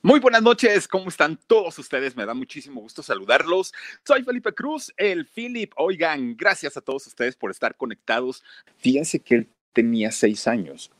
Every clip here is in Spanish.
Muy buenas noches, ¿cómo están todos ustedes? Me da muchísimo gusto saludarlos. Soy Felipe Cruz, el Philip. Oigan, gracias a todos ustedes por estar conectados. Fíjense que él tenía seis años.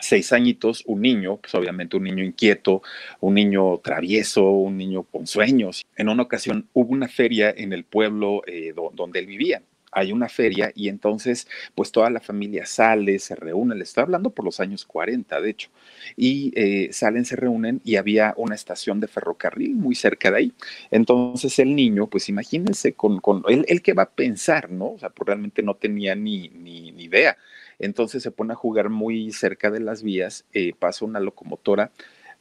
Seis añitos, un niño, pues obviamente un niño inquieto, un niño travieso, un niño con sueños. En una ocasión hubo una feria en el pueblo eh, donde él vivía hay una feria y entonces pues toda la familia sale, se reúne, le estoy hablando por los años 40 de hecho, y eh, salen, se reúnen y había una estación de ferrocarril muy cerca de ahí. Entonces el niño, pues imagínense con, con él, él que va a pensar, ¿no? O sea, pues realmente no tenía ni, ni, ni idea. Entonces se pone a jugar muy cerca de las vías, eh, pasa una locomotora,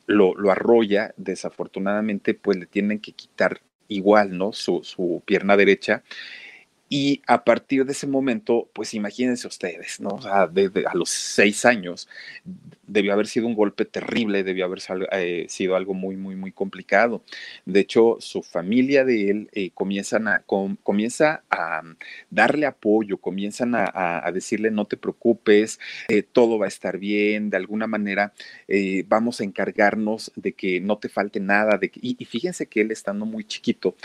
lo, lo arrolla, desafortunadamente pues le tienen que quitar igual, ¿no? Su, su pierna derecha y a partir de ese momento, pues imagínense ustedes, ¿no? A los seis años debió haber sido un golpe terrible, debió haber eh, sido algo muy, muy, muy complicado. De hecho, su familia de él eh, comienzan a, comienza a darle apoyo, comienzan a, decirle no te preocupes, eh, todo va a estar bien, de alguna manera vamos a encargarnos de que no te falte nada. De y, y fíjense que él estando muy chiquito,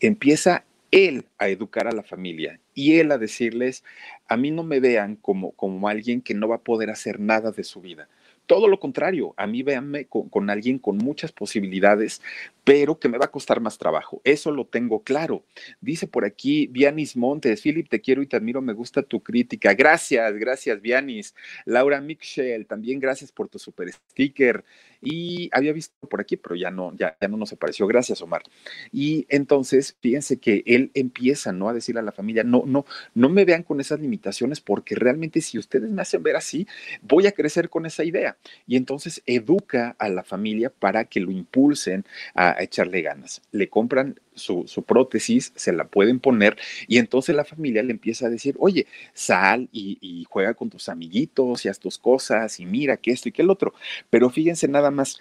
empieza él a educar a la familia y él a decirles, a mí no me vean como, como alguien que no va a poder hacer nada de su vida. Todo lo contrario, a mí véanme con, alguien con muchas posibilidades, pero que me va a costar más trabajo. Eso lo tengo claro. Dice por aquí Vianis Montes, Philip, te quiero y te admiro, me gusta tu crítica. Gracias, gracias, Vianis. Laura Michel, también gracias por tu super sticker y había visto por aquí, pero ya no, ya, ya no nos apareció. Gracias, Omar. Y entonces, fíjense que él empieza, ¿no? A decirle a la familia, no, no, no me vean con esas limitaciones porque realmente si ustedes me hacen ver así, voy a crecer con esa idea. Y entonces educa a la familia para que lo impulsen a, echarle ganas. Le compran su, prótesis, se la pueden poner y entonces la familia le empieza a decir, oye, sal y, y, juega con tus amiguitos y haz tus cosas y mira que esto y que el otro. Pero fíjense nada más.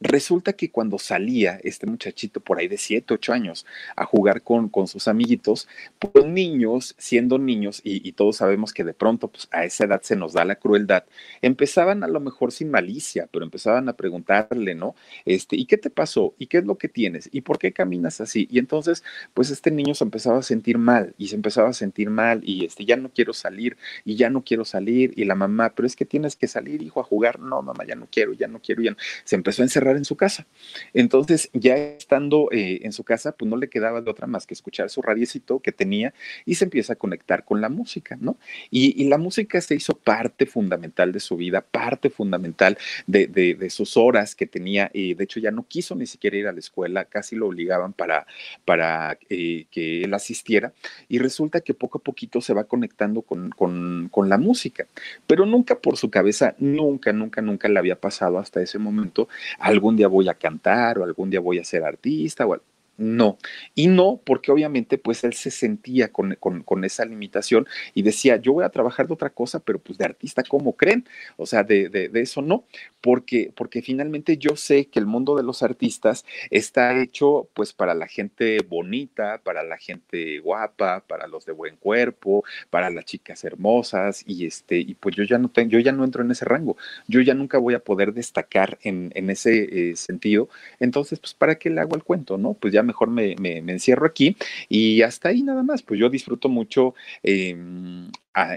Resulta que cuando salía este muchachito por ahí de 7, 8 años a jugar con, con sus amiguitos, pues niños, siendo niños, y, todos sabemos que de pronto pues, a esa edad se nos da la crueldad, empezaban a lo mejor sin malicia, pero empezaban a preguntarle, ¿no? Este, ¿y qué te pasó? ¿Y qué es lo que tienes? ¿Y por qué caminas así? Y entonces, pues este niño se empezaba a sentir mal y se empezaba a sentir mal y este, ya no quiero salir y ya no quiero salir y la mamá, pero es que tienes que salir, hijo, a jugar. No, mamá, ya no quiero, ya no quiero, ya Se empezó a encerrar en su casa. Entonces, ya estando eh, en su casa, pues no le quedaba de otra más que escuchar su radiecito que tenía y se empieza a conectar con la música, ¿no? Y, la música se hizo parte fundamental de su vida, parte fundamental de, sus horas que tenía. y de hecho, ya no quiso ni siquiera ir a la escuela, casi lo obligaban para, para eh, que él asistiera. Y resulta que poco a poquito se va conectando con, con, con la música, pero nunca por su cabeza, nunca, nunca, nunca le había pasado hasta ese momento algún día voy a cantar o algún día voy a ser artista o no, y no porque obviamente pues él se sentía con, esa limitación y decía, yo voy a trabajar de otra cosa, pero pues de artista, ¿cómo creen? O sea, de, de, eso no, porque, porque finalmente yo sé que el mundo de los artistas está hecho pues para la gente bonita, para la gente guapa, para los de buen cuerpo, para las chicas hermosas y este, y pues yo ya no tengo, yo ya no entro en ese rango, yo ya nunca voy a poder destacar en, ese eh, sentido, entonces pues para qué le hago el cuento, ¿no? Pues ya mejor me, me, encierro aquí y hasta ahí nada más, pues yo disfruto mucho em,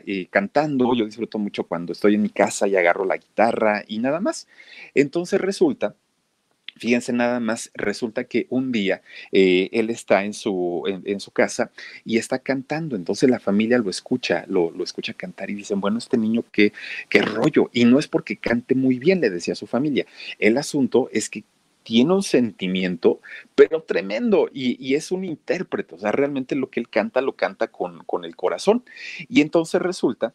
eh, cantando, yo disfruto mucho cuando estoy en mi casa y agarro la guitarra y nada más. Entonces resulta Fíjense nada más, resulta que un día eh, él está en su, en, su casa y está cantando, entonces la familia lo escucha, lo, lo escucha cantar y dicen, bueno, este niño, ¿qué, qué rollo? Y no es porque cante muy bien, le decía su familia, el asunto es que tiene un sentimiento, pero tremendo, y, y, es un intérprete, o sea, realmente lo que él canta lo canta con, con el corazón. Y entonces resulta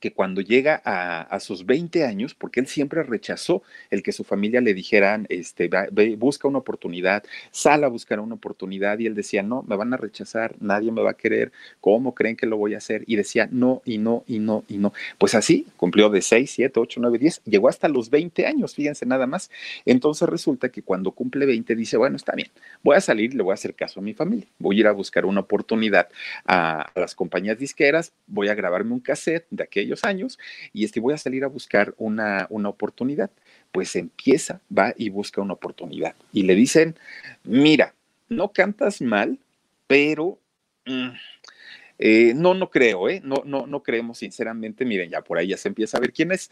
que cuando llega a, sus 20 años, porque él siempre rechazó el que su familia le dijeran, este, busca una oportunidad, sal a buscar una oportunidad, y él decía, no, me van a rechazar, nadie me va a querer, ¿cómo creen que lo voy a hacer? Y decía, no, y no, y no, y no. Pues así, cumplió de 6, 7, 8, 9, 10, llegó hasta los 20 años, fíjense nada más. Entonces resulta que cuando cumple 20 dice, bueno, está bien, voy a salir, le voy a hacer caso a mi familia, voy a ir a buscar una oportunidad a, a las compañías disqueras, voy a grabarme un cassette de años y este, voy a salir a buscar una, una oportunidad. Pues empieza, va y busca una oportunidad. Y le dicen, mira, no cantas mal, pero... Mm, eh, no, no creo, ¿eh? No, no, no creemos sinceramente. Miren, ya por ahí ya se empieza a ver quién es.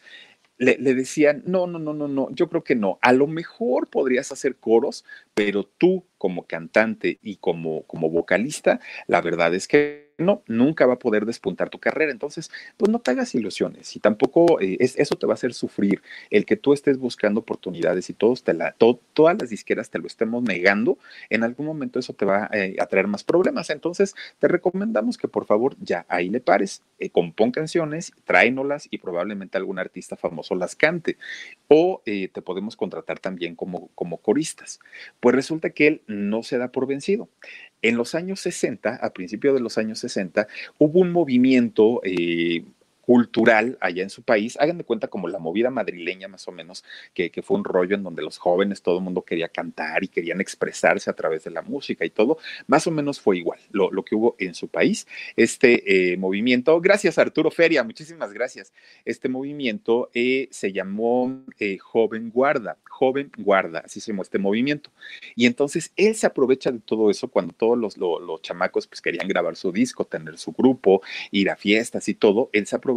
Le, decían, no, no, no, no, no, yo creo que no. A lo mejor podrías hacer coros, pero tú como cantante y como, como vocalista, la verdad es que no, nunca va a poder despuntar tu carrera. Entonces, pues no te hagas ilusiones y tampoco eh, es, eso te va a hacer sufrir. El que tú estés buscando oportunidades y todos te la, todas las disqueras te lo estemos negando, en algún momento eso te va eh, a traer más problemas. Entonces, te recomendamos que por favor ya ahí le pares, eh, canciones, tráenolas y probablemente algún artista famoso las cante. O te podemos contratar también como, como coristas. Pues resulta que él no se da por vencido. En los años 60, a principios de los años 60, hubo un movimiento eh, cultural allá en su país. Hagan de cuenta como la movida madrileña más o menos, que, fue un rollo en donde los jóvenes, todo el mundo quería cantar y querían expresarse a través de la música y todo. Más o menos fue igual lo, que hubo en su país. Este eh, movimiento, gracias Arturo Feria, muchísimas gracias. Este movimiento eh, se llamó eh, Joven Guarda, Joven Guarda, así se llamó este movimiento. Y entonces él se aprovecha de todo eso cuando todos los, los chamacos pues querían grabar su disco, tener su grupo, ir a fiestas y todo, él se aprovecha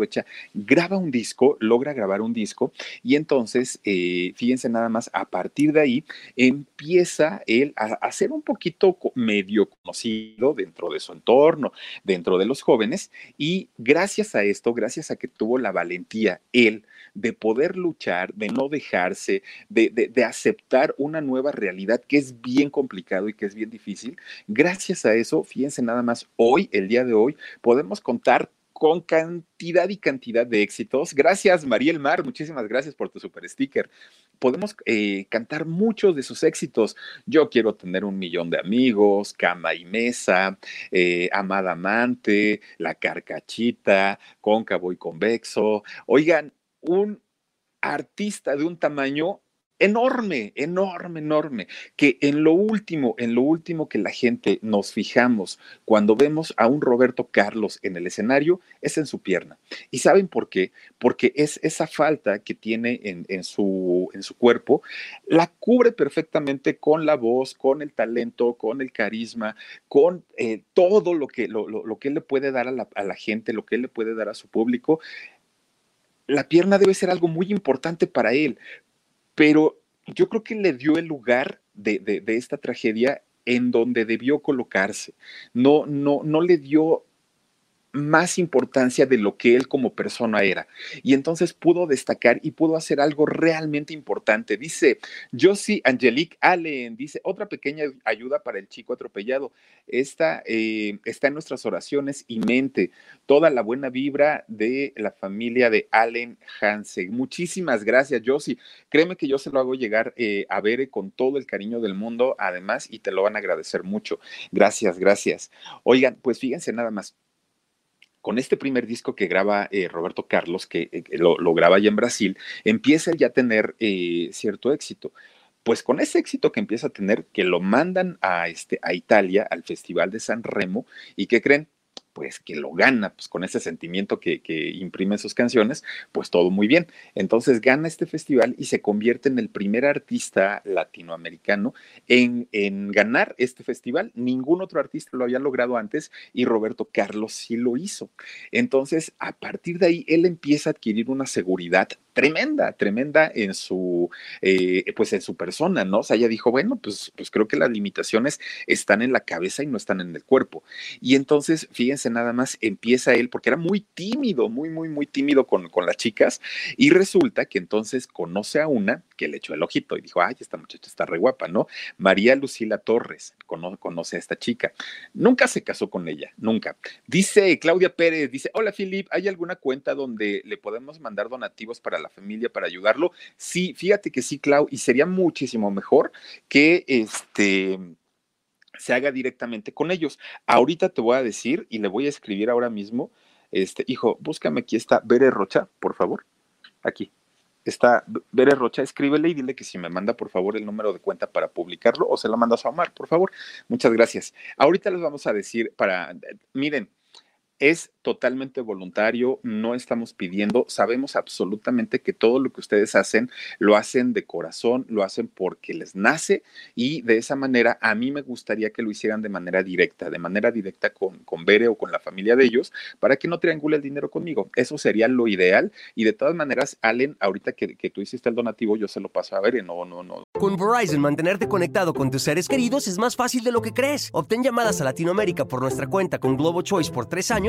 graba un disco, logra grabar un disco y entonces, eh, fíjense nada más, a partir de ahí empieza él a, ser un poquito medio conocido dentro de su entorno, dentro de los jóvenes y gracias a esto, gracias a que tuvo la valentía él de poder luchar, de no dejarse, de, de, aceptar una nueva realidad que es bien complicado y que es bien difícil. Gracias a eso, fíjense nada más, hoy, el día de hoy, podemos contar con cantidad y cantidad de éxitos. Gracias, Mariel Mar, muchísimas gracias por tu super sticker. Podemos eh, cantar muchos de sus éxitos. Yo quiero tener un millón de amigos, Cama y Mesa, eh, Amada Amante, La Carcachita, Cóncavo y Convexo. Oigan, un artista de un tamaño enorme, enorme, enorme, que en lo último, en lo último que la gente nos fijamos cuando vemos a un Roberto Carlos en el escenario es en su pierna. ¿Y saben por qué? Porque es esa falta que tiene en, su, cuerpo, la cubre perfectamente con la voz, con el talento, con el carisma, con eh, todo lo que, lo, que él le puede dar a la, a la gente, lo que él le puede dar a su público la pierna debe ser algo muy importante para él, pero yo creo que le dio el lugar de, esta tragedia en donde debió colocarse. No, no, no le dio más importancia de lo que él como persona era. Y entonces pudo destacar y pudo hacer algo realmente importante. Dice Josie Angelique Allen, dice, otra pequeña ayuda para el chico atropellado. Esta eh, está en nuestras oraciones y mente. Toda la buena vibra de la familia de Allen Hansen. Muchísimas gracias, Josie. Créeme que yo se lo hago llegar eh, a ver con todo el cariño del mundo, además, y te lo van a agradecer mucho. Gracias, gracias. Oigan, pues fíjense nada más con este primer disco que graba eh, Roberto Carlos, que, eh, lo, graba allá en Brasil, empieza ya a tener eh, cierto éxito. Pues con ese éxito que empieza a tener, que lo mandan a, este, a Italia, al Festival de San Remo, y que creen, pues que lo gana, pues con ese sentimiento que, que imprime sus canciones, pues todo muy bien. Entonces gana este festival y se convierte en el primer artista latinoamericano en, en ganar este festival. Ningún otro artista lo había logrado antes y Roberto Carlos sí lo hizo. Entonces, a partir de ahí, él empieza a adquirir una seguridad tremenda, tremenda en su, eh, pues en su persona, ¿no? O sea, ella dijo, bueno, pues, pues creo que las limitaciones están en la cabeza y no están en el cuerpo. Y entonces, fíjense nada más, empieza él, porque era muy tímido, muy, muy, muy tímido con, con las chicas, y resulta que entonces conoce a una que le echó el ojito y dijo, ay, esta muchacha está re guapa, ¿no? María Lucila Torres, conoce a esta chica. Nunca se casó con ella, nunca. Dice Claudia Pérez, dice, hola Filip, ¿hay alguna cuenta donde le podemos mandar donativos para la familia para ayudarlo. Sí, fíjate que sí, Clau, y sería muchísimo mejor que este se haga directamente con ellos. Ahorita te voy a decir y le voy a escribir ahora mismo, este, hijo, búscame aquí está Bere Rocha, por favor. Aquí. Está Bere Rocha, escríbele y dile que si me manda por favor el número de cuenta para publicarlo o se lo mandas a Omar, por favor. Muchas gracias. Ahorita les vamos a decir para, miren, es totalmente voluntario, no estamos pidiendo, sabemos absolutamente que todo lo que ustedes hacen lo hacen de corazón, lo hacen porque les nace y de esa manera a mí me gustaría que lo hicieran de manera directa, de manera directa con, con Bere o con la familia de ellos, para que no triangule el dinero conmigo. Eso sería lo ideal y de todas maneras, Allen, ahorita que, que tú hiciste el donativo, yo se lo paso a Bere, no, no, no. Con Verizon, mantenerte conectado con tus seres queridos es más fácil de lo que crees. Obtén llamadas a Latinoamérica por nuestra cuenta con Globo Choice por tres años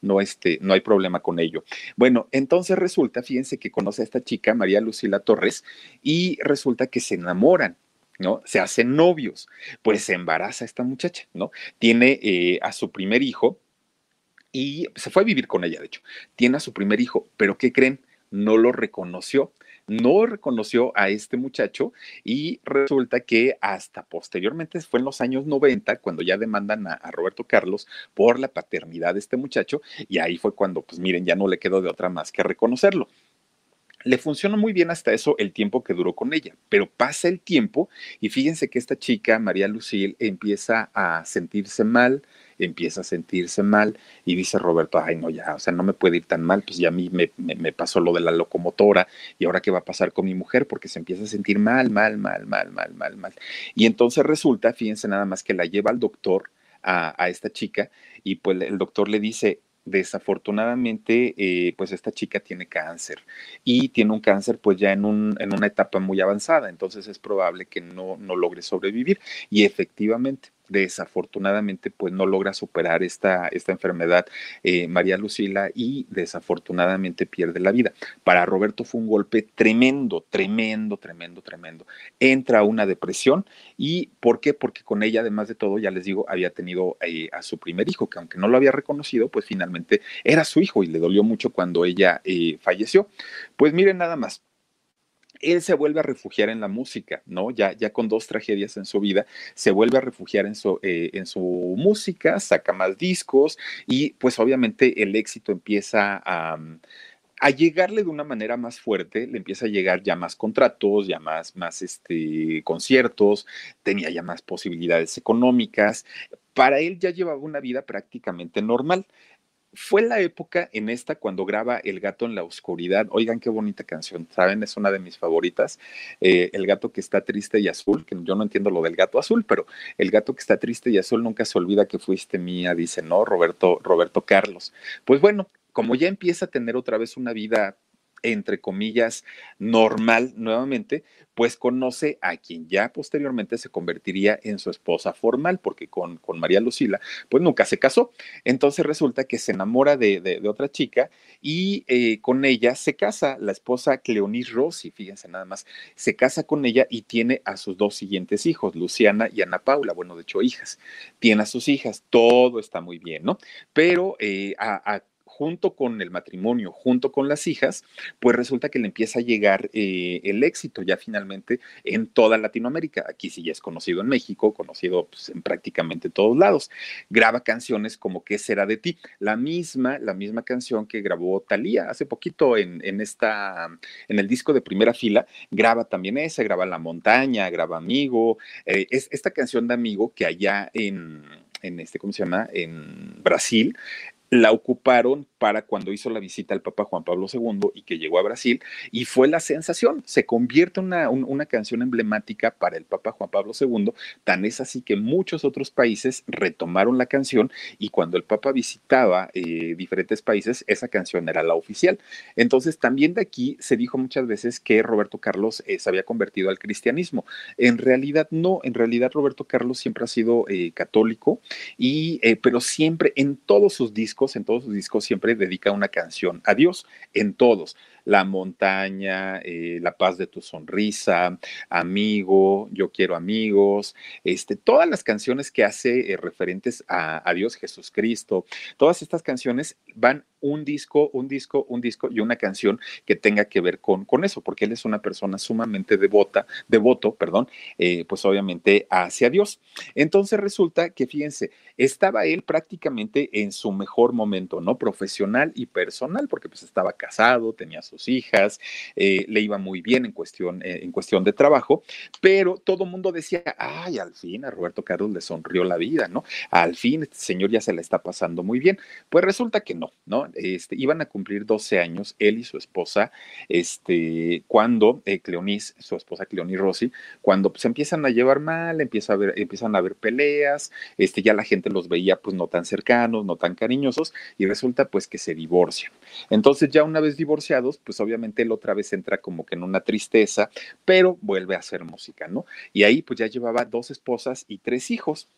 no, este, no hay problema con ello. Bueno, entonces resulta, fíjense que conoce a esta chica, María Lucila Torres, y resulta que se enamoran. ¿no? Se hacen novios, pues se embaraza esta muchacha, ¿no? Tiene eh, a su primer hijo y se fue a vivir con ella, de hecho. Tiene a su primer hijo, pero ¿qué creen? No lo reconoció no reconoció a este muchacho y resulta que hasta posteriormente fue en los años 90 cuando ya demandan a, Roberto Carlos por la paternidad de este muchacho y ahí fue cuando, pues miren, ya no le quedó de otra más que reconocerlo. Le funcionó muy bien hasta eso el tiempo que duró con ella, pero pasa el tiempo y fíjense que esta chica, María Lucille, empieza a sentirse mal, empieza a sentirse mal y dice Roberto, ay no, ya, o sea, no me puede ir tan mal, pues ya a mí me, me, pasó lo de la locomotora y ahora qué va a pasar con mi mujer porque se empieza a sentir mal, mal, mal, mal, mal, mal, mal. Y entonces resulta, fíjense nada más que la lleva al doctor a, a esta chica y pues el doctor le dice, desafortunadamente, eh, pues esta chica tiene cáncer y tiene un cáncer pues ya en, un, en una etapa muy avanzada, entonces es probable que no, no logre sobrevivir. Y efectivamente, desafortunadamente pues no logra superar esta, esta enfermedad eh, María Lucila y desafortunadamente pierde la vida. Para Roberto fue un golpe tremendo, tremendo, tremendo, tremendo. Entra a una depresión y ¿por qué? Porque con ella además de todo, ya les digo, había tenido eh, a su primer hijo, que aunque no lo había reconocido, pues finalmente era su hijo y le dolió mucho cuando ella eh, falleció. Pues miren nada más, él se vuelve a refugiar en la música, ¿no? Ya, ya con dos tragedias en su vida, se vuelve a refugiar en su, eh, en su música, saca más discos y pues obviamente el éxito empieza a, mm, a llegarle de una manera más fuerte, le empieza a llegar ya más contratos, ya más, más este, conciertos, tenía ya más posibilidades económicas. Para él ya llevaba una vida prácticamente normal fue la época en esta cuando graba El gato en la oscuridad. Oigan qué bonita canción, ¿saben? Es una de mis favoritas. Eh, el gato que está triste y azul, que yo no entiendo lo del gato azul, pero el gato que está triste y azul nunca se olvida que fuiste mía, dice, ¿no? Roberto, Roberto Carlos. Pues bueno, como ya empieza a tener otra vez una vida entre comillas, normal nuevamente, pues conoce a quien ya posteriormente se convertiría en su esposa formal, porque con, con María Lucila, pues nunca se casó. Entonces resulta que se enamora de, otra chica y eh, con ella se casa, la esposa Cleonis Rossi, fíjense nada más, se casa con ella y tiene a sus dos siguientes hijos, Luciana y Ana Paula, bueno, de hecho hijas, tiene a sus hijas, todo está muy bien, ¿no? Pero eh, a junto con el matrimonio, junto con las hijas, pues resulta que le empieza a llegar eh, el éxito ya finalmente en toda Latinoamérica. Aquí sí ya es conocido en México, conocido pues, en prácticamente todos lados. Graba canciones como ¿Qué será de ti? La misma, la misma canción que grabó Talía hace poquito en, en, esta, en el disco de primera fila, graba también esa, graba La Montaña, graba Amigo. Eh, es esta canción de Amigo que allá en en este, ¿cómo se llama? En Brasil, la ocuparon para cuando hizo la visita al Papa Juan Pablo II y que llegó a Brasil, y fue la sensación, se convierte en una, una, canción emblemática para el Papa Juan Pablo II, tan es así que muchos otros países retomaron la canción y cuando el Papa visitaba eh, diferentes países, esa canción era la oficial. Entonces, también de aquí se dijo muchas veces que Roberto Carlos eh, se había convertido al cristianismo. En realidad no, en realidad Roberto Carlos siempre ha sido eh, católico, y, pero siempre en todos sus discos, en todos sus discos siempre dedica una canción a Dios, en todos. La montaña, eh, La paz de tu sonrisa, Amigo, Yo quiero amigos, este, todas las canciones que hace eh, referentes a, Dios Jesucristo, todas estas canciones van un disco, un disco, un disco y una canción que tenga que ver con, con eso, porque él es una persona sumamente devota, devoto, perdón, eh, pues obviamente hacia Dios. Entonces resulta que, fíjense, estaba él prácticamente en su mejor momento, ¿no? Profesional y personal, porque pues estaba casado, tenía sus hijas, eh, le iba muy bien en cuestión, eh, en cuestión de trabajo, pero todo mundo decía, ay, al fin a Roberto Carlos le sonrió la vida, ¿no? Al fin este señor ya se le está pasando muy bien. Pues resulta que no, ¿no? Este, iban a cumplir 12 años, él y su esposa, este, cuando eh, Cleonis, su esposa Cleonis Rossi, cuando se pues, empiezan a llevar mal, empieza a ver, empiezan a haber peleas, este, ya la gente los veía pues no tan cercanos, no tan cariñosos, y resulta pues que se divorcian. Entonces ya una vez divorciados, pues obviamente él otra vez entra como que en una tristeza, pero vuelve a hacer música, ¿no? Y ahí pues ya llevaba dos esposas y tres hijos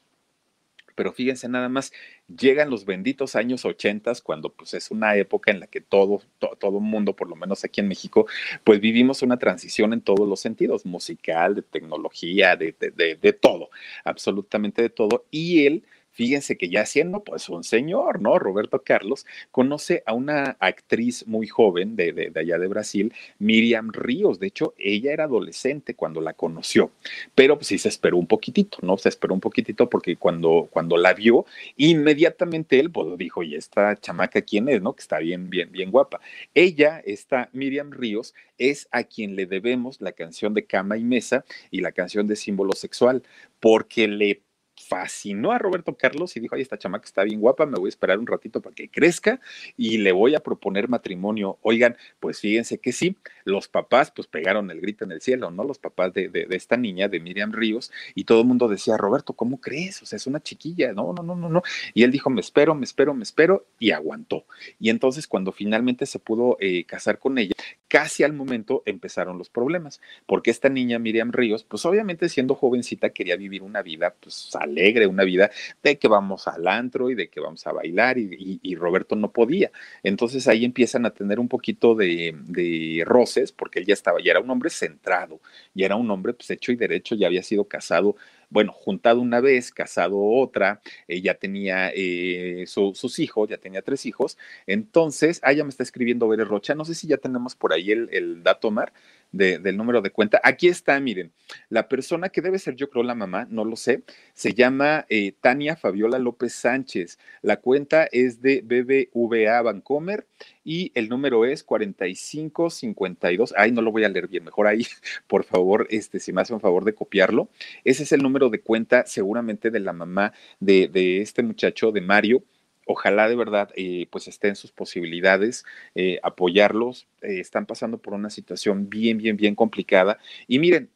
pero fíjense nada más, llegan los benditos años 80 cuando pues es una época en la que todo, todo mundo, por lo menos aquí en México, pues vivimos una transición en todos los sentidos, musical, de tecnología, de, de, de todo, absolutamente de todo, y él Fíjense que ya siendo pues un señor, ¿no? Roberto Carlos conoce a una actriz muy joven de, de, allá de Brasil, Miriam Ríos. De hecho, ella era adolescente cuando la conoció, pero pues sí se esperó un poquitito, ¿no? Se esperó un poquitito porque cuando, cuando la vio, inmediatamente él pues dijo, y esta chamaca, ¿quién es, no? Que está bien, bien, bien guapa. Ella, esta Miriam Ríos, es a quien le debemos la canción de Cama y Mesa y la canción de símbolo sexual, porque le fascinó a Roberto Carlos y dijo, ay, esta chamaca está bien guapa, me voy a esperar un ratito para que crezca y le voy a proponer matrimonio. Oigan, pues fíjense que sí, los papás pues pegaron el grito en el cielo, ¿no? Los papás de, de, esta niña, de Miriam Ríos, y todo el mundo decía, Roberto, ¿cómo crees? O sea, es una chiquilla, no, no, no, no, no. Y él dijo, me espero, me espero, me espero, y aguantó. Y entonces cuando finalmente se pudo eh, casar con ella, casi al momento empezaron los problemas, porque esta niña, Miriam Ríos, pues obviamente siendo jovencita quería vivir una vida pues alegre, una vida de que vamos al antro y de que vamos a bailar y, Roberto no podía. Entonces ahí empiezan a tener un poquito de, de roces porque él ya estaba, ya era un hombre centrado, ya era un hombre pues hecho y derecho, ya había sido casado bueno, juntado una vez, casado otra, eh, ya tenía eh, sus hijos, ya tenía tres hijos. Entonces, ah, ya me está escribiendo Veres Rocha, no sé si ya tenemos por ahí el, el dato, Mar, del número de cuenta. Aquí está, miren, la persona que debe ser, yo creo, la mamá, no lo sé, se llama eh, Tania Fabiola López Sánchez. La cuenta es de BBVA Bancomer y el número es 4552. Ay, no lo voy a leer bien, mejor ahí, por favor, este, si me hace un favor de copiarlo. Ese es el número de cuenta, seguramente de la mamá de, de este muchacho, de Mario ojalá de verdad eh, pues estén sus posibilidades, eh, apoyarlos, eh, están pasando por una situación bien, bien, bien complicada. Y miren,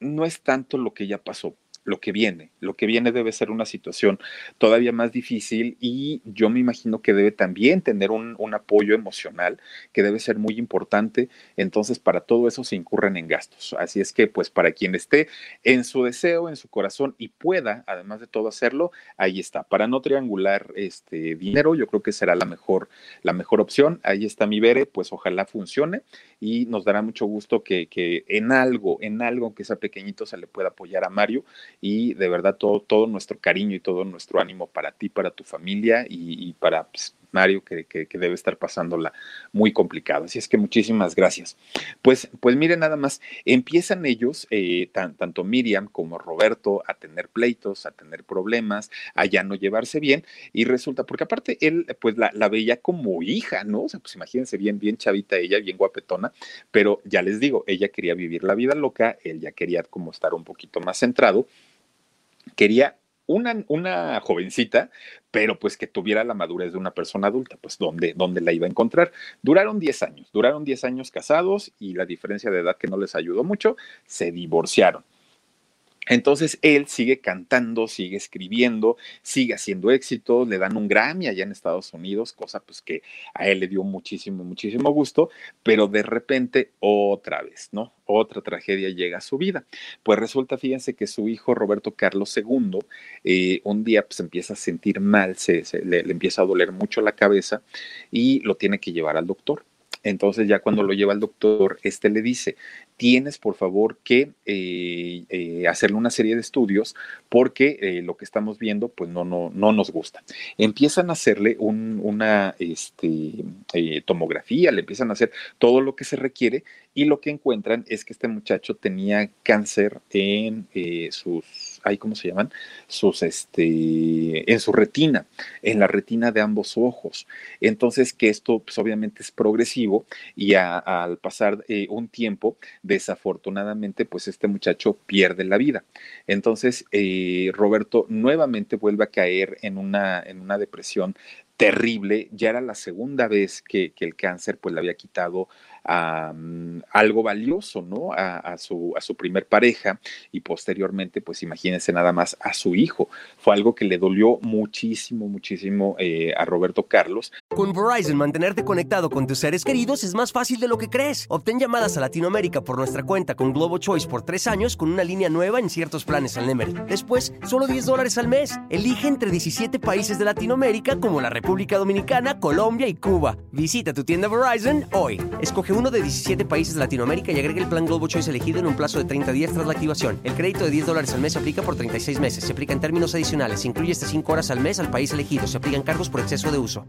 no es tanto lo que ya pasó, lo que viene. Lo que viene debe ser una situación todavía más difícil y yo me imagino que debe también tener un, apoyo emocional que debe ser muy importante. Entonces, para todo eso se incurren en gastos. Así es que, pues, para quien esté en su deseo, en su corazón y pueda, además de todo, hacerlo, ahí está. Para no triangular este dinero, yo creo que será la mejor, la mejor opción. Ahí está mi Bere, pues ojalá funcione y nos dará mucho gusto que, que en algo, en algo que sea pequeñito, se le pueda apoyar a Mario y de verdad todo, todo nuestro cariño y todo nuestro ánimo para ti, para tu familia y, para pues, Mario, que, debe estar pasándola muy complicado. Así es que muchísimas gracias. Pues, pues miren nada más, empiezan ellos, eh, tanto Miriam como Roberto, a tener pleitos, a tener problemas, a ya no llevarse bien, y resulta, porque aparte él, pues la, la veía como hija, ¿no? O sea, pues imagínense bien, bien chavita ella, bien guapetona, pero ya les digo, ella quería vivir la vida loca, él ya quería como estar un poquito más centrado, quería una, una, jovencita, pero pues que tuviera la madurez de una persona adulta, pues ¿dónde, dónde la iba a encontrar? Duraron 10 años, duraron 10 años casados y la diferencia de edad que no les ayudó mucho, se divorciaron. Entonces él sigue cantando, sigue escribiendo, sigue haciendo éxito, le dan un Grammy allá en Estados Unidos, cosa pues que a él le dio muchísimo, muchísimo gusto, pero de repente otra vez, ¿no? Otra tragedia llega a su vida. Pues resulta, fíjense que su hijo Roberto Carlos II eh, un día pues empieza a sentir mal, se, le empieza a doler mucho la cabeza y lo tiene que llevar al doctor. Entonces ya cuando lo lleva al doctor, este le dice, tienes por favor que eh, eh, hacerle una serie de estudios porque eh, lo que estamos viendo pues no, no, no nos gusta. Empiezan a hacerle una este, tomografía, le empiezan a hacer todo lo que se requiere y lo que encuentran es que este muchacho tenía cáncer en sus, ¿cómo se llaman? Sus, este, en su retina, en la retina de ambos ojos. Entonces que esto pues, obviamente es progresivo y al pasar un tiempo desafortunadamente, pues este muchacho pierde la vida. Entonces, eh, Roberto nuevamente vuelve a caer en una, en una depresión terrible. Ya era la segunda vez que, que el cáncer pues le había quitado algo valioso, ¿no? A, su, a su primer pareja y posteriormente, pues imagínense nada más a su hijo. Fue algo que le dolió muchísimo, muchísimo eh, a Roberto Carlos. Con Verizon, mantenerte conectado con tus seres queridos es más fácil de lo que crees. Obtén llamadas a Latinoamérica por nuestra cuenta con Globo Choice por tres años con una línea nueva en ciertos planes al Nemery. Después, solo 10 dólares al mes. Elige entre 17 países de Latinoamérica como la República Dominicana, Colombia y Cuba. Visita tu tienda Verizon hoy. Escoge uno de 17 países de Latinoamérica y agregue el plan Globo Choice elegido en un plazo de 30 días tras la activación. El crédito de 10 dólares al mes se aplica por 36 meses. Se aplica en términos adicionales. Se incluye hasta 5 horas al mes al país elegido. Se aplican cargos por exceso de uso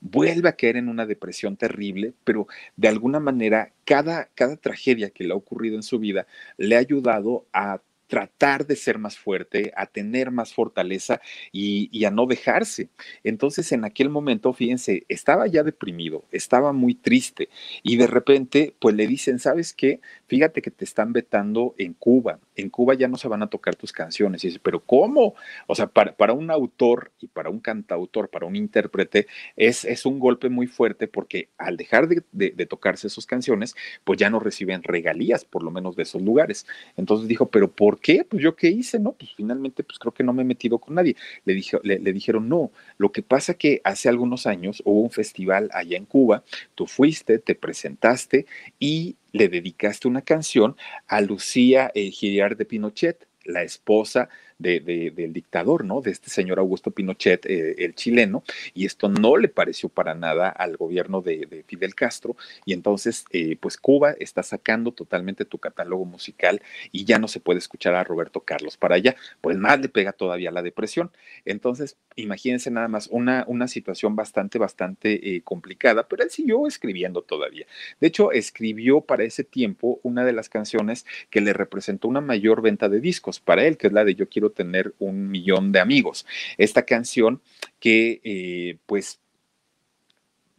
vuelve a caer en una depresión terrible, pero de alguna manera cada, cada tragedia que le ha ocurrido en su vida le ha ayudado a tratar de ser más fuerte, a tener más fortaleza y, a no dejarse. Entonces, en aquel momento, fíjense, estaba ya deprimido, estaba muy triste y de repente, pues le dicen, ¿sabes qué? Fíjate que te están vetando en Cuba. En Cuba ya no se van a tocar tus canciones. Y dice, pero ¿cómo? O sea, para, un autor y para un cantautor, para un intérprete, es, es un golpe muy fuerte porque al dejar de, de tocarse sus canciones, pues ya no reciben regalías, por lo menos de esos lugares. Entonces dijo, pero ¿por qué? Pues yo qué hice, ¿no? Pues finalmente, pues creo que no me he metido con nadie. Le, dije, le, dijeron, no, lo que pasa que hace algunos años hubo un festival allá en Cuba, tú fuiste, te presentaste y le dedicaste una canción a Lucía eh, de Pinochet, la esposa de, del dictador, ¿no? De este señor Augusto Pinochet, eh, el chileno, y esto no le pareció para nada al gobierno de, Fidel Castro, y entonces, eh, pues Cuba está sacando totalmente tu catálogo musical y ya no se puede escuchar a Roberto Carlos para allá, pues más le pega todavía la depresión. Entonces, imagínense nada más una, una situación bastante, bastante eh, complicada, pero él siguió escribiendo todavía. De hecho, escribió para ese tiempo una de las canciones que le representó una mayor venta de discos para él, que es la de Yo quiero tener un millón de amigos. Esta canción que eh, pues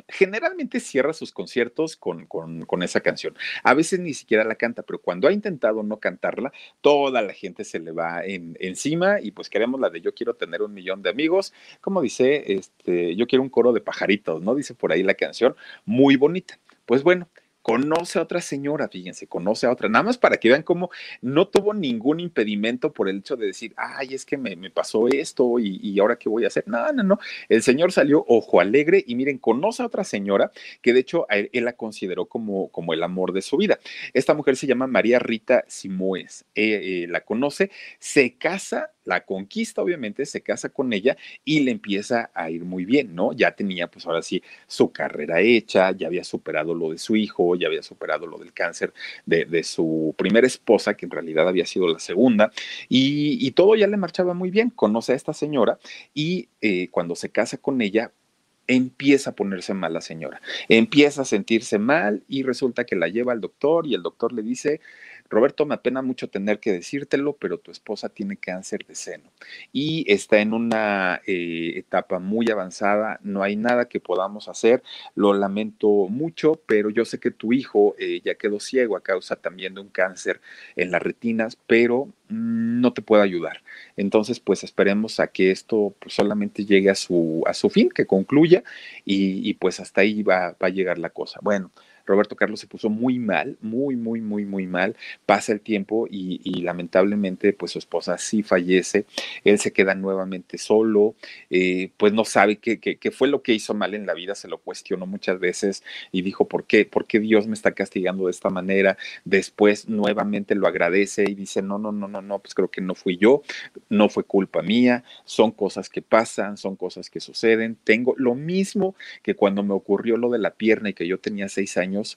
generalmente cierra sus conciertos con, con, esa canción. A veces ni siquiera la canta, pero cuando ha intentado no cantarla, toda la gente se le va encima y pues queremos la de yo quiero tener un millón de amigos, como dice, este, yo quiero un coro de pajaritos, ¿no? Dice por ahí la canción, muy bonita. Pues bueno, conoce a otra señora, fíjense, conoce a otra, nada más para que vean cómo no tuvo ningún impedimento por el hecho de decir, ay, es que me, pasó esto y, ahora qué voy a hacer. No, no, no. El señor salió ojo alegre y miren, conoce a otra señora que de hecho él, la consideró como, como el amor de su vida. Esta mujer se llama María Rita Simoes. Eh, eh, la conoce, se casa la conquista, obviamente, se casa con ella y le empieza a ir muy bien, ¿no? Ya tenía, pues ahora sí, su carrera hecha, ya había superado lo de su hijo, ya había superado lo del cáncer de, su primera esposa, que en realidad había sido la segunda, y, todo ya le marchaba muy bien. Conoce a esta señora y eh, cuando se casa con ella, empieza a ponerse mal la señora, empieza a sentirse mal y resulta que la lleva al doctor y el doctor le dice, Roberto, me apena mucho tener que decírtelo, pero tu esposa tiene cáncer de seno y está en una eh, etapa muy avanzada, no hay nada que podamos hacer, lo lamento mucho, pero yo sé que tu hijo eh, ya quedó ciego a causa también de un cáncer en las retinas, pero mm, no te puedo ayudar. Entonces, pues esperemos a que esto pues, solamente llegue a su, a su fin, que concluya y, pues hasta ahí va, va a llegar la cosa. Bueno, Roberto Carlos se puso muy mal, muy, muy, muy, muy mal. Pasa el tiempo y, lamentablemente, pues su esposa sí fallece. Él se queda nuevamente solo, eh, pues no sabe qué, qué, fue lo que hizo mal en la vida, se lo cuestionó muchas veces y dijo, ¿por qué? ¿Por qué Dios me está castigando de esta manera? Después nuevamente lo agradece y dice, no, no, no, no, no, pues creo que no fui yo, no fue culpa mía, son cosas que pasan, son cosas que suceden. Tengo lo mismo que cuando me ocurrió lo de la pierna y que yo tenía seis años Yes.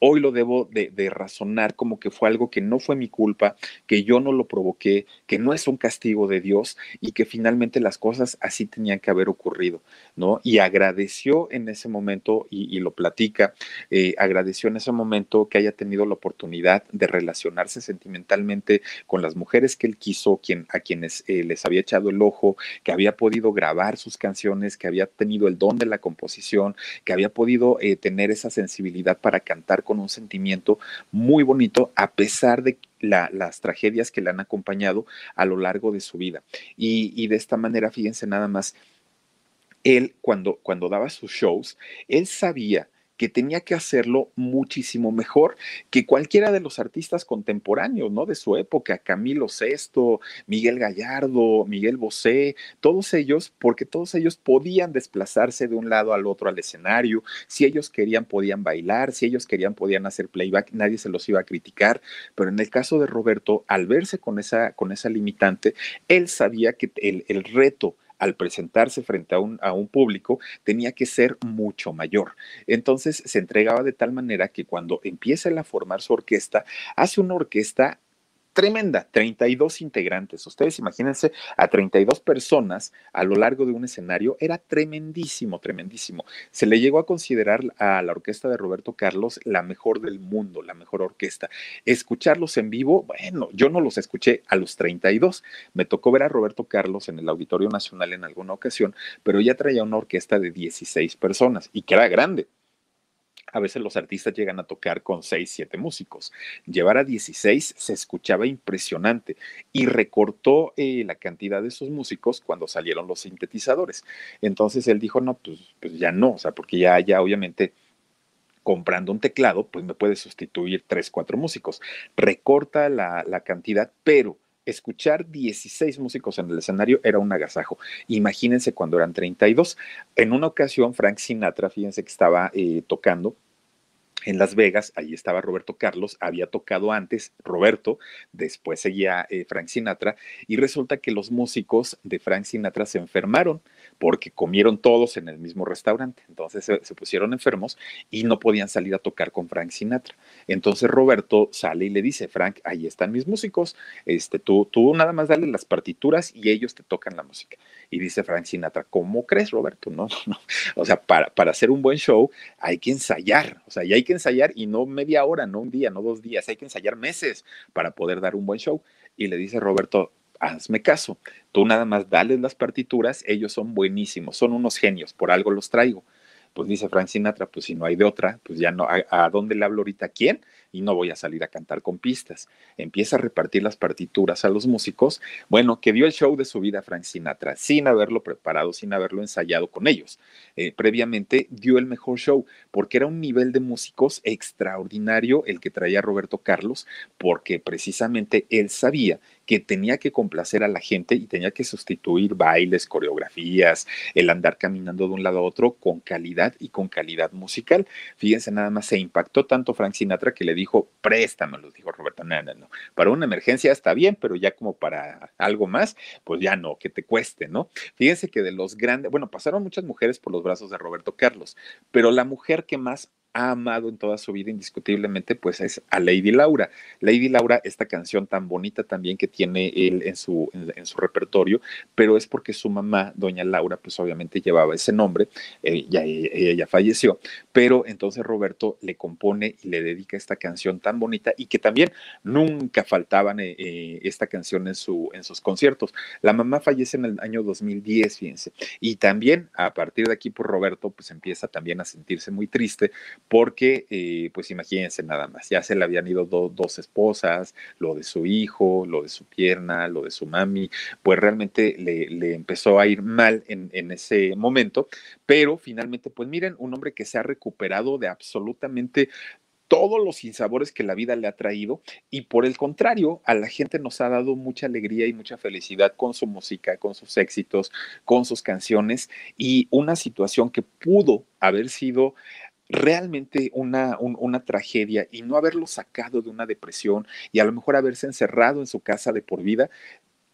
Hoy lo debo de, razonar como que fue algo que no fue mi culpa, que yo no lo provoqué, que no es un castigo de Dios y que finalmente las cosas así tenían que haber ocurrido, ¿no? Y agradeció en ese momento, y, lo platica, eh, agradeció en ese momento que haya tenido la oportunidad de relacionarse sentimentalmente con las mujeres que él quiso, quien, a quienes eh, les había echado el ojo, que había podido grabar sus canciones, que había tenido el don de la composición, que había podido eh, tener esa sensibilidad para cantar con un sentimiento muy bonito a pesar de las tragedias que le han acompañado a lo largo de su vida. Y, de esta manera, fíjense nada más, él cuando, cuando daba sus shows, él sabía que tenía que hacerlo muchísimo mejor que cualquiera de los artistas contemporáneos, ¿no? De su época, Camilo VI, Miguel Gallardo, Miguel Bosé, todos ellos, porque todos ellos podían desplazarse de un lado al otro al escenario, si ellos querían podían bailar, si ellos querían podían hacer playback, nadie se los iba a criticar, pero en el caso de Roberto, al verse con esa, con esa limitante, él sabía que el, el reto al presentarse frente a un, a un público tenía que ser mucho mayor. Entonces se entregaba de tal manera que cuando empieza a formar su orquesta, hace una orquesta tremenda, 32 integrantes. Ustedes imagínense a 32 personas a lo largo de un escenario, era tremendísimo, tremendísimo. Se le llegó a considerar a la orquesta de Roberto Carlos la mejor del mundo, la mejor orquesta. Escucharlos en vivo, bueno, yo no los escuché a los 32. Me tocó ver a Roberto Carlos en el Auditorio Nacional en alguna ocasión, pero ya traía una orquesta de 16 personas y que era grande a veces los artistas llegan a tocar con 6, 7 músicos. Llevar a 16 se escuchaba impresionante y recortó eh, la cantidad de esos músicos cuando salieron los sintetizadores. Entonces él dijo, no, pues, pues ya no, o sea, porque ya, ya obviamente comprando un teclado, pues me puede sustituir 3, 4 músicos. Recorta la, la cantidad, pero escuchar 16 músicos en el escenario era un agasajo. Imagínense cuando eran 32. En una ocasión, Frank Sinatra, fíjense que estaba eh, tocando en Las Vegas, ahí estaba Roberto Carlos, había tocado antes Roberto, después seguía eh, Frank Sinatra, y resulta que los músicos de Frank Sinatra se enfermaron porque comieron todos en el mismo restaurante, entonces se, pusieron enfermos y no podían salir a tocar con Frank Sinatra. Entonces Roberto sale y le dice, Frank, ahí están mis músicos, este, tú, tú nada más dale las partituras y ellos te tocan la música. Y dice Frank Sinatra, ¿cómo crees, Roberto? No, no, O sea, para, para hacer un buen show hay que ensayar, o sea, y hay que ensayar y no media hora, no un día, no dos días, hay que ensayar meses para poder dar un buen show. Y le dice Roberto, hazme caso, tú nada más dales las partituras, ellos son buenísimos, son unos genios, por algo los traigo. Pues dice Frank Sinatra, pues si no hay de otra, pues ya no, ¿a, dónde le hablo ahorita? ¿Quién? Y no voy a salir a cantar con pistas. Empieza a repartir las partituras a los músicos. Bueno, que dio el show de su vida Frank Sinatra, sin haberlo preparado, sin haberlo ensayado con ellos. Eh, previamente dio el mejor show, porque era un nivel de músicos extraordinario el que traía Roberto Carlos, porque precisamente él sabía que tenía que complacer a la gente y tenía que sustituir bailes, coreografías, el andar caminando de un lado a otro con calidad y con calidad musical. Fíjense, nada más se impactó tanto Frank Sinatra que le dijo, préstamelo, dijo Roberto, no, no, no, para una emergencia está bien, pero ya como para algo más, pues ya no, que te cueste, ¿no? Fíjense que de los grandes, bueno, pasaron muchas mujeres por los brazos de Roberto Carlos, pero la mujer que más ha amado en toda su vida indiscutiblemente, pues es a Lady Laura. Lady Laura, esta canción tan bonita también que tiene él en su, en, su repertorio, pero es porque su mamá, doña Laura, pues obviamente llevaba ese nombre, eh, ya, ella ya falleció, pero entonces Roberto le compone y le dedica esta canción tan bonita y que también nunca faltaban eh, eh, esta canción en, su, en sus conciertos. La mamá fallece en el año 2010, fíjense, y también a partir de aquí, pues, Roberto, pues empieza también a sentirse muy triste porque, eh, pues imagínense nada más, ya se le habían ido dos esposas, lo de su hijo, lo de su pierna, lo de su mami, pues realmente le, empezó a ir mal en, en, ese momento, pero finalmente, pues miren, un hombre que se ha recuperado de absolutamente todos los sinsabores que la vida le ha traído y por el contrario, a la gente nos ha dado mucha alegría y mucha felicidad con su música, con sus éxitos, con sus canciones y una situación que pudo haber sido realmente una, una tragedia y no haberlo sacado de una depresión y a lo mejor haberse encerrado en su casa de por vida,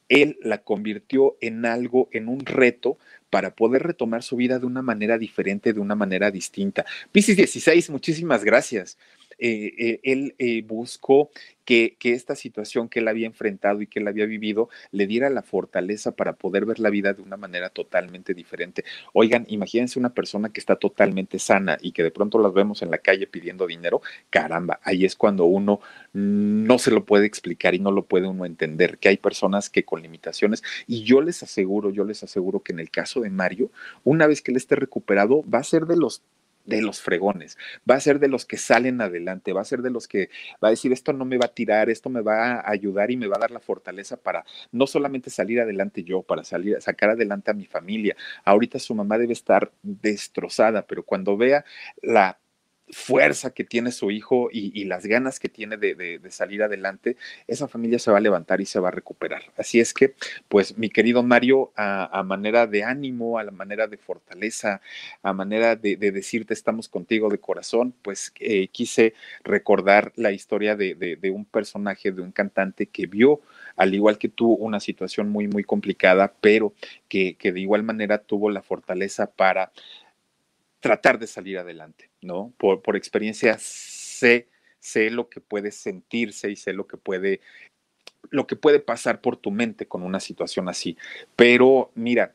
él la convirtió en algo, en un reto para poder retomar su vida de una manera diferente, de una manera distinta. Piscis 16, muchísimas gracias. Eh, eh, él eh, buscó que, esta situación que él había enfrentado y que él había vivido le diera la fortaleza para poder ver la vida de una manera totalmente diferente. Oigan, imagínense una persona que está totalmente sana y que de pronto las vemos en la calle pidiendo dinero, caramba, ahí es cuando uno no se lo puede explicar y no lo puede uno entender, que hay personas que con limitaciones, y yo les aseguro, yo les aseguro que en el caso de Mario, una vez que él esté recuperado, va a ser de los de los fregones, va a ser de los que salen adelante, va a ser de los que va a decir esto no me va a tirar, esto me va a ayudar y me va a dar la fortaleza para no solamente salir adelante yo, para salir sacar adelante a mi familia. Ahorita su mamá debe estar destrozada, pero cuando vea la fuerza que tiene su hijo y, las ganas que tiene de, salir adelante, esa familia se va a levantar y se va a recuperar. Así es que, pues, mi querido Mario, a, manera de ánimo, a la manera de fortaleza, a manera de, decirte estamos contigo de corazón, pues eh, quise recordar la historia de, un personaje, de un cantante que vio, al igual que tú, una situación muy, muy complicada, pero que, que de igual manera tuvo la fortaleza para tratar de salir adelante, ¿no? Por, por experiencia sé, sé lo que puede sentirse y sé lo que puede, lo que puede pasar por tu mente con una situación así. Pero mira,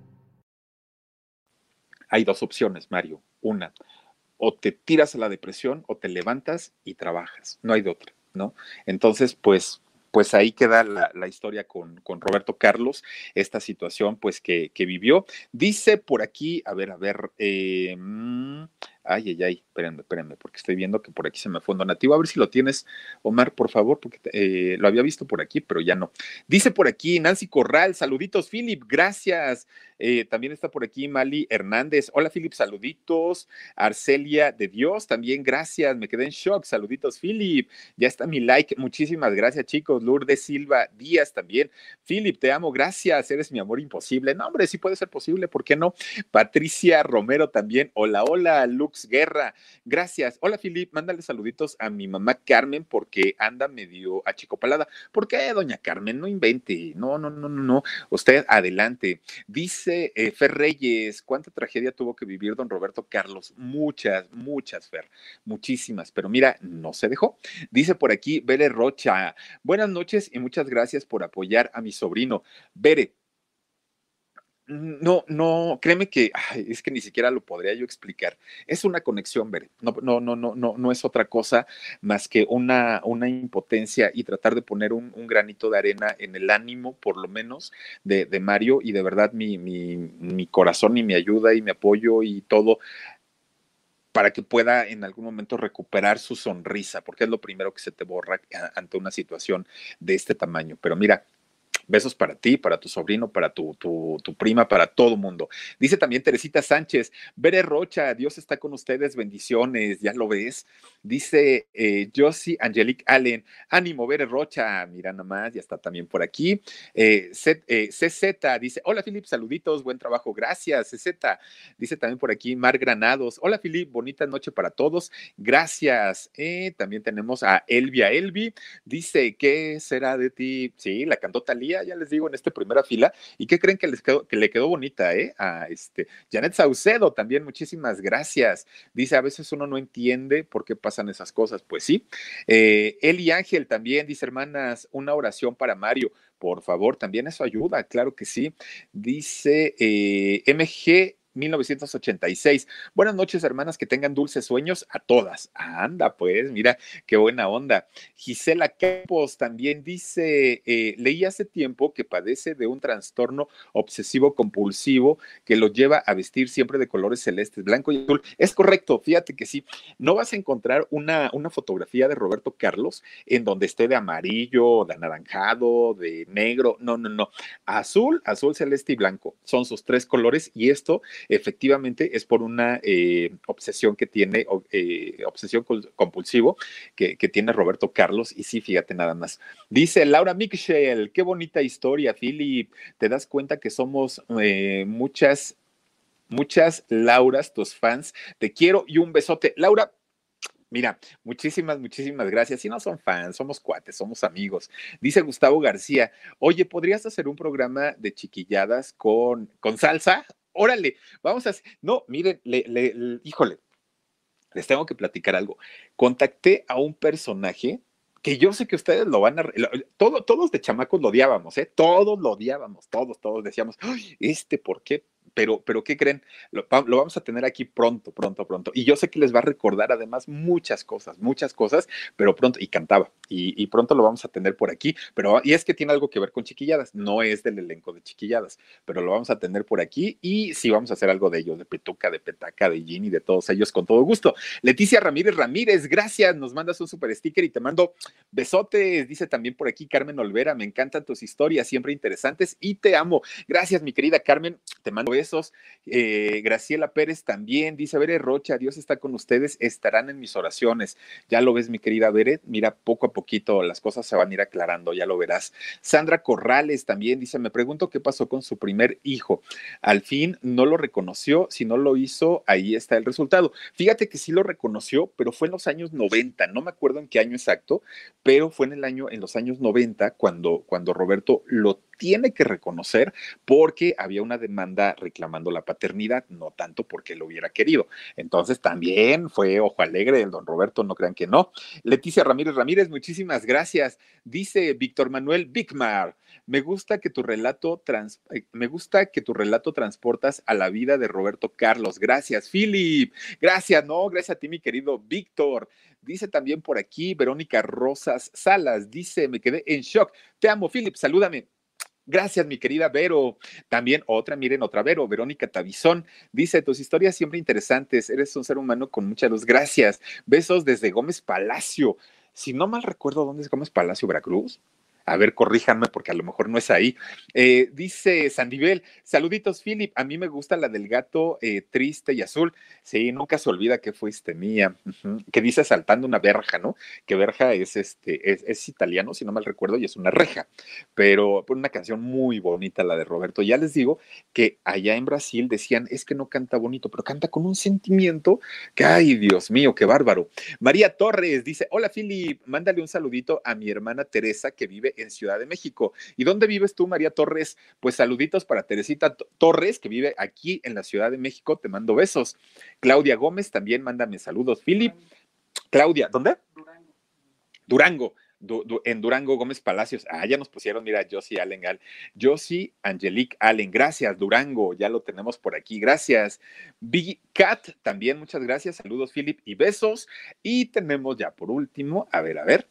Hay dos opciones, Mario. Una, o te tiras a la depresión o te levantas y trabajas. No hay de otra, ¿no? Entonces, pues pues ahí queda la, historia con, con, Roberto Carlos, esta situación pues que, que, vivió. Dice por aquí, a ver, a ver, eh, mm, ay, ay, ay, espérenme, espérenme, porque estoy viendo que por aquí se me fue un donativo. A ver si lo tienes, Omar, por favor, porque eh, lo había visto por aquí, pero ya no. Dice por aquí Nancy Corral, saluditos, Philip, gracias. Eh, también está por aquí Mali Hernández. Hola, Philip, saluditos. Arcelia de Dios, también gracias. Me quedé en shock. Saluditos, Philip. Ya está mi like. Muchísimas gracias, chicos. Lourdes Silva Díaz también. Philip, te amo. Gracias. Eres mi amor imposible. No, hombre, sí puede ser posible. ¿Por qué no? Patricia Romero también. Hola, hola. Guerra. Gracias. Hola, Philip. Mándale saluditos a mi mamá Carmen porque anda medio achicopalada. ¿Por qué, doña Carmen? No invente. No, no, no, no, no. Usted adelante. Dice eh, Fer Reyes, ¿cuánta tragedia tuvo que vivir don Roberto Carlos? Muchas, muchas, Fer, muchísimas, pero mira, no se dejó. Dice por aquí Bere Rocha, buenas noches y muchas gracias por apoyar a mi sobrino. Bere, no, no, créeme que es que ni siquiera lo podría yo explicar. Es una conexión, Bere. No, no, no, no, no, no es otra cosa más que una, una impotencia y tratar de poner un, granito de arena en el ánimo, por lo menos, de, Mario. Y de verdad, mi, mi, mi corazón y mi ayuda y mi apoyo y todo para que pueda en algún momento recuperar su sonrisa, porque es lo primero que se te borra ante una situación de este tamaño. Pero mira, Besos para ti, para tu sobrino, para tu, tu, prima, para todo mundo. Dice también Teresita Sánchez, Bere Rocha, Dios está con ustedes, bendiciones, ya lo ves. Dice eh, Josie Angelique Allen, ánimo, Bere Rocha, mira nomás, ya está también por aquí. Eh, CZ eh, dice, hola Filip, saluditos, buen trabajo, gracias. CZ dice también por aquí Mar Granados, hola Filip, bonita noche para todos, gracias. Eh, también tenemos a Elvia Elvi, dice, ¿qué será de ti? Sí, la cantó Talía ya les digo, en esta primera fila. ¿Y qué creen que, les quedó, que le quedó bonita, eh? A este, Janet Saucedo también, muchísimas gracias. Dice, a veces uno no entiende por qué pasan esas cosas. Pues sí. Eh, Eli Ángel también dice, hermanas, una oración para Mario. Por favor, también eso ayuda, claro que sí. Dice eh, MG 1986. Buenas noches, hermanas, que tengan dulces sueños a todas. Anda, pues, mira, qué buena onda. Gisela Campos también dice, eh, leí hace tiempo que padece de un trastorno obsesivo compulsivo que lo lleva a vestir siempre de colores celestes, blanco y azul. Es correcto, fíjate que sí. No vas a encontrar una, una fotografía de Roberto Carlos en donde esté de amarillo, de anaranjado, de negro. No, no, no. Azul, azul, celeste y blanco. Son sus tres colores y esto efectivamente es por una eh, obsesión que tiene, eh, obsesión compulsivo que, tiene Roberto Carlos. Y sí, fíjate nada más. Dice Laura Michel, qué bonita historia, Philip. Te das cuenta que somos eh, muchas, muchas Lauras, tus fans. Te quiero y un besote. Laura, Mira, muchísimas, muchísimas gracias. Si no son fans, somos cuates, somos amigos. Dice Gustavo García, oye, ¿podrías hacer un programa de chiquilladas con, con salsa? Órale, vamos a. No, miren, le, híjole, les tengo que platicar algo. Contacté a un personaje que yo sé que ustedes lo van a, todo, todos de chamacos lo odiábamos, ¿eh? Todos lo odiábamos, todos, todos decíamos, este, ¿por qué? Pero, pero ¿qué creen? Lo, vamos a tener aquí pronto, pronto, pronto. Y yo sé que les va a recordar además muchas cosas, muchas cosas, pero pronto, y cantaba, y, pronto lo vamos a tener por aquí, pero, y es que tiene algo que ver con chiquilladas, no es del elenco de chiquilladas, pero lo vamos a tener por aquí, y sí vamos a hacer algo de ellos, de Petuca, de Petaca, de Ginny, de todos ellos, con todo gusto. Leticia Ramírez Ramírez, gracias, nos mandas un super sticker y te mando besotes, dice también por aquí Carmen Olvera, me encantan tus historias, siempre interesantes, y te amo. Gracias, mi querida Carmen, te mando. Eh, Graciela Pérez también dice, Bere Rocha, Dios está con ustedes, estarán en mis oraciones. Ya lo ves, mi querida Bere, mira, poco a poquito las cosas se van a ir aclarando, ya lo verás. Sandra Corrales también dice, me pregunto qué pasó con su primer hijo. Al fin no lo reconoció, si no lo hizo, ahí está el resultado. Fíjate que sí lo reconoció, pero fue en los años 90, no me acuerdo en qué año exacto, pero fue en el año, en los años 90 cuando, cuando Roberto lo tiene que reconocer porque había una demanda reclamando la paternidad, no tanto porque lo hubiera querido. Entonces también fue ojo alegre el don Roberto, no crean que no. Leticia Ramírez Ramírez, muchísimas gracias. Dice Víctor Manuel Bigmar, me gusta que tu relato trans, eh, me gusta que tu relato transportas a la vida de Roberto Carlos. Gracias, Philip. Gracias, no, gracias a ti, mi querido Víctor. Dice también por aquí Verónica Rosas Salas, dice, me quedé en shock. Te amo, Philip, salúdame. Gracias, mi querida Vero. También otra, miren, otra Vero, Verónica Tabizón. Dice, tus historias siempre interesantes. Eres un ser humano con mucha luz. Gracias. Besos desde Gómez Palacio. Si no mal recuerdo, ¿dónde es Gómez Palacio, Veracruz? A ver, corríjanme porque a lo mejor no es ahí. Eh, dice Sandivel, saluditos, Philip. A mí me gusta la del gato eh, triste y azul. Sí, nunca se olvida que fuiste mía. Que dice saltando una verja, ¿no? Que verja es este, es, italiano, si no mal recuerdo, y es una reja. Pero una canción muy bonita la de Roberto. Ya les digo que allá en Brasil decían, es que no canta bonito, pero canta con un sentimiento que, ay, Dios mío, qué bárbaro. María Torres dice, hola Philip, mándale un saludito a mi hermana Teresa que vive en Ciudad de México. ¿Y dónde vives tú, María Torres? Pues saluditos para Teresita Torres, que vive aquí en la Ciudad de México. Te mando besos. Claudia Gómez también mándame saludos. Philip. Claudia, ¿dónde? Durango. Durango. en Durango Gómez Palacios. Ah, ya nos pusieron, mira, Josie Allen. Josie Angelique Allen. Gracias, Durango. Ya lo tenemos por aquí. Gracias. Big Cat, también muchas gracias. Saludos, Philip, y besos. Y tenemos ya por último, a ver, a ver.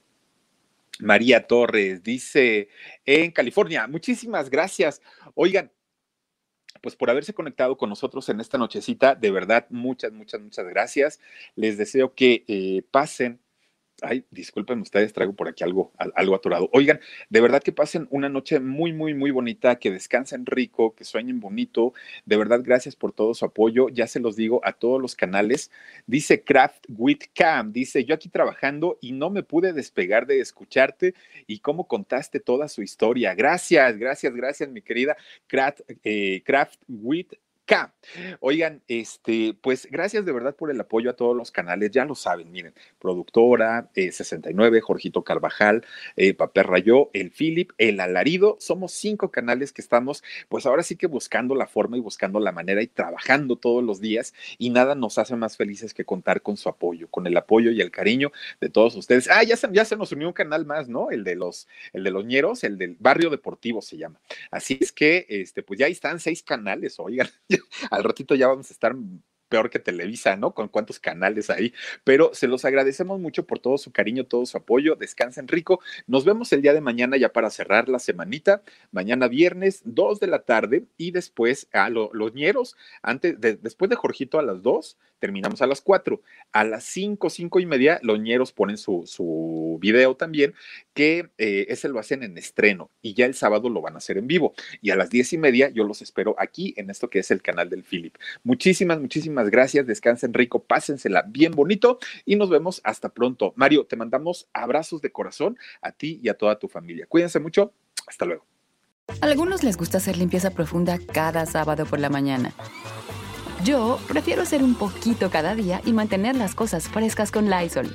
María Torres dice en California, muchísimas gracias. Oigan, pues por haberse conectado con nosotros en esta nochecita, de verdad, muchas, muchas, muchas gracias. Les deseo que eh, pasen Ay, disculpen ustedes, traigo por aquí algo, algo atorado. Oigan, de verdad que pasen una noche muy, muy, muy bonita, que descansen rico, que sueñen bonito. De verdad, gracias por todo su apoyo. Ya se los digo a todos los canales. Dice Craft with Cam, dice, yo aquí trabajando y no me pude despegar de escucharte y cómo contaste toda su historia. Gracias, gracias, gracias, mi querida Craft, eh, Craft with Oigan, este, pues gracias de verdad por el apoyo a todos los canales, ya lo saben, miren, productora, 69, eh, Jorgito Carvajal, eh, Papel Rayó, el Philip, el Alarido, somos cinco canales que estamos, pues ahora sí que buscando la forma y buscando la manera y trabajando todos los días y nada nos hace más felices que contar con su apoyo, con el apoyo y el cariño de todos ustedes. Ah, ya se, ya se nos unió un canal más, ¿no? El de los, el de los ñeros, el del barrio deportivo se llama. Así es que, este, pues ya están seis canales, oigan, al ratito ya vamos a estar peor que Televisa, ¿no? Con cuántos canales hay, pero se los agradecemos mucho por todo su cariño, todo su apoyo, descansen rico, nos vemos el día de mañana ya para cerrar la semanita, mañana viernes, 2 de la tarde y después a los ñeros, antes, después de Jorgito a las 2, terminamos a las 4. A las 5, 5 y media, los ñeros ponen su, su video también, que eh, ese lo hacen en estreno y ya el sábado lo van a hacer en vivo. Y a las 10 y media yo los espero aquí en esto que es el canal del Philip. Muchísimas, gracias. Descansen rico, pásensela bien bonito y nos vemos hasta pronto. Mario, te mandamos abrazos de corazón a ti y a toda tu familia. Cuídense mucho. Hasta luego. A algunos les gusta hacer limpieza profunda cada sábado por la mañana. Yo prefiero hacer un poquito cada día y mantener las cosas frescas con Lysol.